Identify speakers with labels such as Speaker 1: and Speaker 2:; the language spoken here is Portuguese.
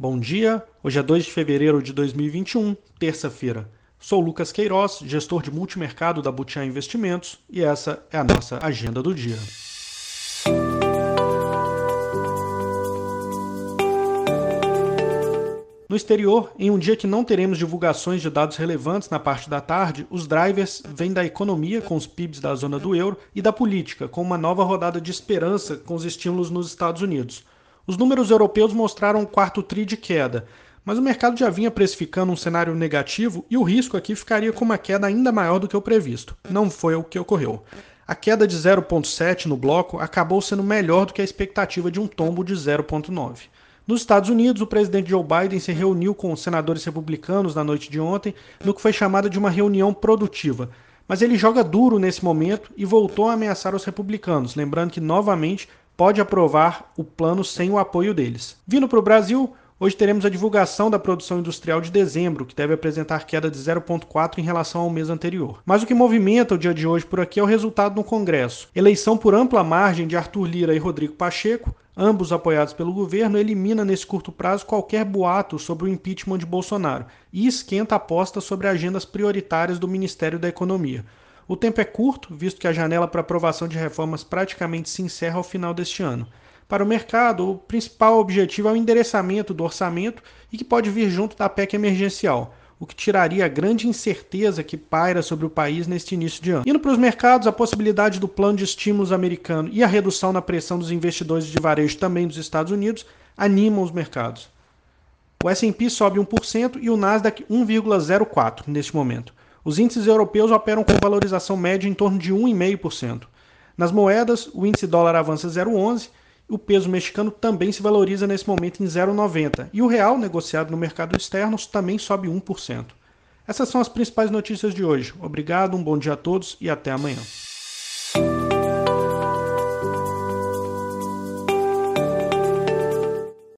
Speaker 1: Bom dia, hoje é 2 de fevereiro de 2021, terça-feira. Sou Lucas Queiroz, gestor de multimercado da Butiá Investimentos, e essa é a nossa agenda do dia. No exterior, em um dia que não teremos divulgações de dados relevantes na parte da tarde, os drivers vêm da economia, com os PIBs da zona do euro, e da política, com uma nova rodada de esperança com os estímulos nos Estados Unidos. Os números europeus mostraram um quarto tri de queda, mas o mercado já vinha precificando um cenário negativo e o risco aqui ficaria com uma queda ainda maior do que o previsto. Não foi o que ocorreu. A queda de 0,7 no bloco acabou sendo melhor do que a expectativa de um tombo de 0,9. Nos Estados Unidos, o presidente Joe Biden se reuniu com os senadores republicanos na noite de ontem, no que foi chamada de uma reunião produtiva. Mas ele joga duro nesse momento e voltou a ameaçar os republicanos, lembrando que novamente pode aprovar o plano sem o apoio deles. Vindo para o Brasil, Hoje teremos a divulgação da produção industrial de dezembro, que deve apresentar queda de 0,4 em relação ao mês anterior. Mas o que movimenta o dia de hoje por aqui é o resultado no Congresso. Eleição por ampla margem de Arthur Lira e Rodrigo Pacheco, ambos apoiados pelo governo, elimina nesse curto prazo qualquer boato sobre o impeachment de Bolsonaro e esquenta a aposta sobre agendas prioritárias do Ministério da Economia. O tempo é curto, visto que a janela para aprovação de reformas praticamente se encerra ao final deste ano. Para o mercado, o principal objetivo é o endereçamento do orçamento e que pode vir junto da PEC emergencial, o que tiraria a grande incerteza que paira sobre o país neste início de ano. Indo para os mercados, a possibilidade do plano de estímulos americano e a redução na pressão dos investidores de varejo também dos Estados Unidos animam os mercados. O S&P sobe 1% e o Nasdaq 1,04 neste momento. Os índices europeus operam com valorização média em torno de 1,5%. Nas moedas, o índice dólar avança 0,11 o peso mexicano também se valoriza nesse momento em 0,90 e o real negociado no mercado externo também sobe 1%. Essas são as principais notícias de hoje. Obrigado, um bom dia a todos e até amanhã.